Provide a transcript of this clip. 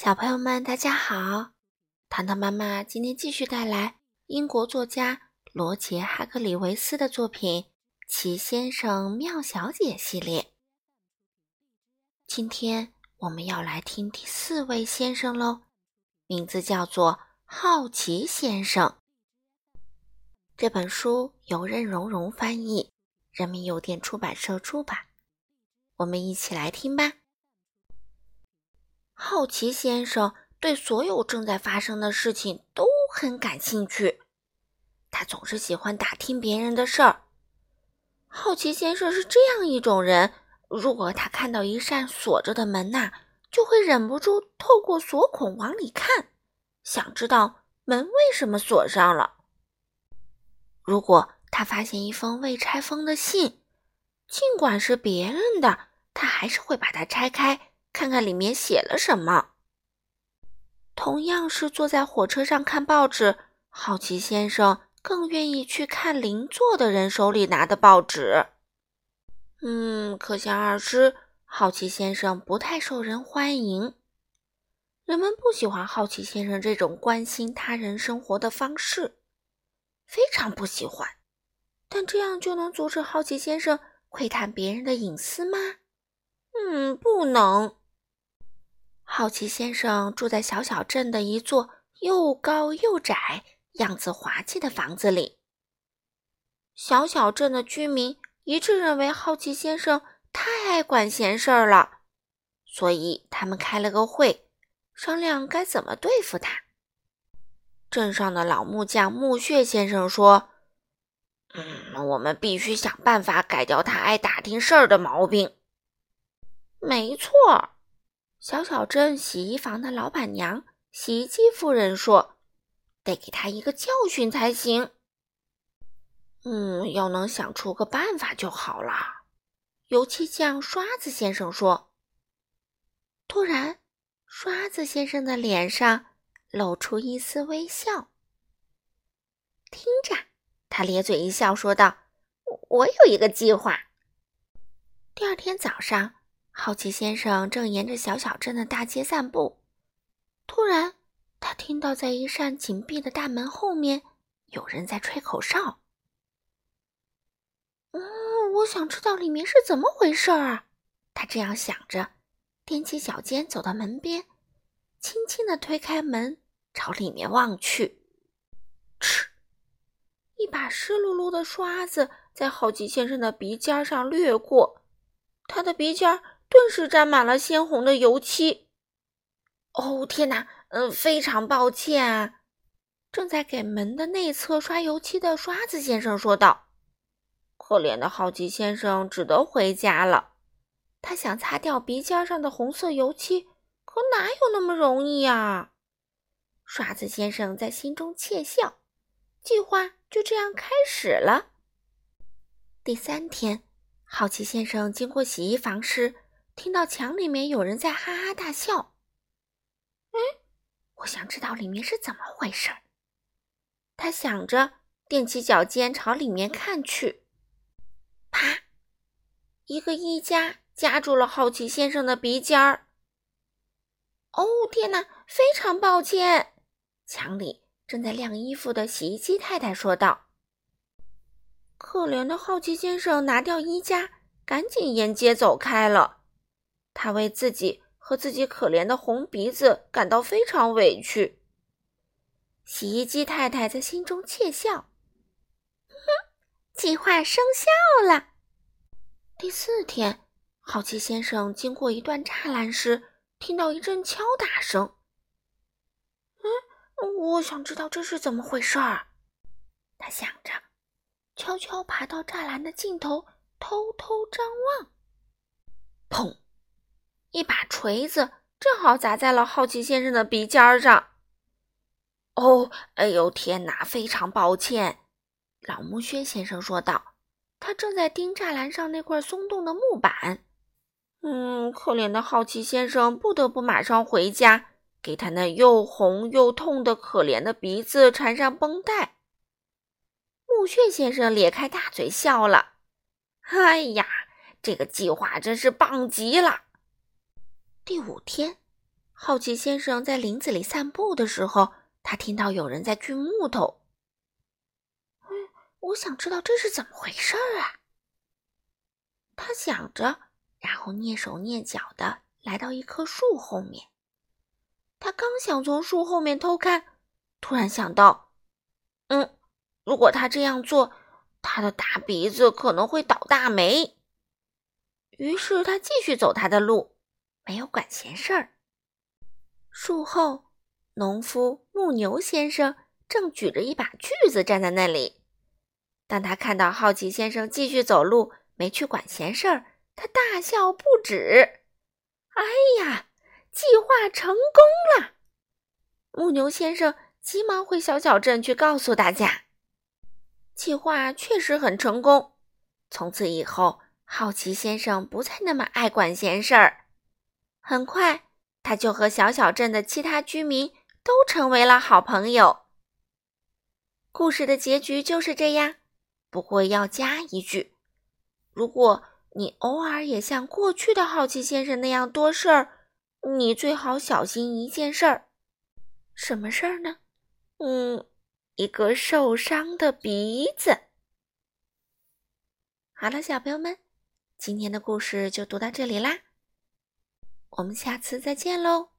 小朋友们，大家好！糖糖妈妈今天继续带来英国作家罗杰·哈克里维斯的作品《奇先生妙小姐》系列。今天我们要来听第四位先生喽，名字叫做好奇先生。这本书由任溶溶翻译，人民邮电出版社出版。我们一起来听吧。好奇先生对所有正在发生的事情都很感兴趣，他总是喜欢打听别人的事儿。好奇先生是这样一种人：如果他看到一扇锁着的门呐，就会忍不住透过锁孔往里看，想知道门为什么锁上了。如果他发现一封未拆封的信，尽管是别人的，他还是会把它拆开。看看里面写了什么。同样是坐在火车上看报纸，好奇先生更愿意去看邻座的人手里拿的报纸。嗯，可想而知，好奇先生不太受人欢迎。人们不喜欢好奇先生这种关心他人生活的方式，非常不喜欢。但这样就能阻止好奇先生窥探别人的隐私吗？嗯，不能。好奇先生住在小小镇的一座又高又窄、样子滑稽的房子里。小小镇的居民一致认为好奇先生太爱管闲事儿了，所以他们开了个会，商量该怎么对付他。镇上的老木匠木屑先生说：“嗯，我们必须想办法改掉他爱打听事儿的毛病。”没错。小小镇洗衣房的老板娘洗衣机夫人说：“得给他一个教训才行。”嗯，要能想出个办法就好了。油漆匠刷子先生说。突然，刷子先生的脸上露出一丝微笑。听着，他咧嘴一笑，说道：“我有一个计划。”第二天早上。好奇先生正沿着小小镇的大街散步，突然，他听到在一扇紧闭的大门后面有人在吹口哨。嗯，我想知道里面是怎么回事儿啊！他这样想着，踮起脚尖走到门边，轻轻地推开门，朝里面望去。嗤！一把湿漉漉的刷子在好奇先生的鼻尖上掠过，他的鼻尖儿。顿时沾满了鲜红的油漆。哦，天哪！嗯，非常抱歉啊。正在给门的内侧刷油漆的刷子先生说道：“可怜的好奇先生只得回家了。他想擦掉鼻尖上的红色油漆，可哪有那么容易啊？”刷子先生在心中窃笑。计划就这样开始了。第三天，好奇先生经过洗衣房时。听到墙里面有人在哈哈大笑。嗯，我想知道里面是怎么回事。他想着，踮起脚尖朝里面看去。啪！一个衣夹夹住了好奇先生的鼻尖儿。哦，天哪！非常抱歉。墙里正在晾衣服的洗衣机太太说道。可怜的好奇先生拿掉衣夹，赶紧沿街走开了。他为自己和自己可怜的红鼻子感到非常委屈。洗衣机太太在心中窃笑：“哼，计划生效了。”第四天，好奇先生经过一段栅栏时，听到一阵敲打声。“嗯，我想知道这是怎么回事儿。”他想着，悄悄爬到栅栏的尽头，偷偷张望。砰！一把锤子正好砸在了好奇先生的鼻尖上。哦，哎呦，天哪！非常抱歉，老木靴先生说道。他正在钉栅栏上那块松动的木板。嗯，可怜的好奇先生不得不马上回家，给他那又红又痛的可怜的鼻子缠上绷带。木屑先生咧开大嘴笑了。哎呀，这个计划真是棒极了！第五天，好奇先生在林子里散步的时候，他听到有人在锯木头。嗯，我想知道这是怎么回事儿啊！他想着，然后蹑手蹑脚的来到一棵树后面。他刚想从树后面偷看，突然想到，嗯，如果他这样做，他的大鼻子可能会倒大霉。于是他继续走他的路，没有管闲事儿。树后，农夫牧牛先生正举着一把锯子站在那里。当他看到好奇先生继续走路，没去管闲事儿，他大笑不止。哎呀，计划成功了！牧牛先生急忙回小小镇去告诉大家，计划确实很成功。从此以后。好奇先生不再那么爱管闲事儿，很快他就和小小镇的其他居民都成为了好朋友。故事的结局就是这样，不过要加一句：如果你偶尔也像过去的好奇先生那样多事儿，你最好小心一件事儿。什么事儿呢？嗯，一个受伤的鼻子。好了，小朋友们。今天的故事就读到这里啦，我们下次再见喽。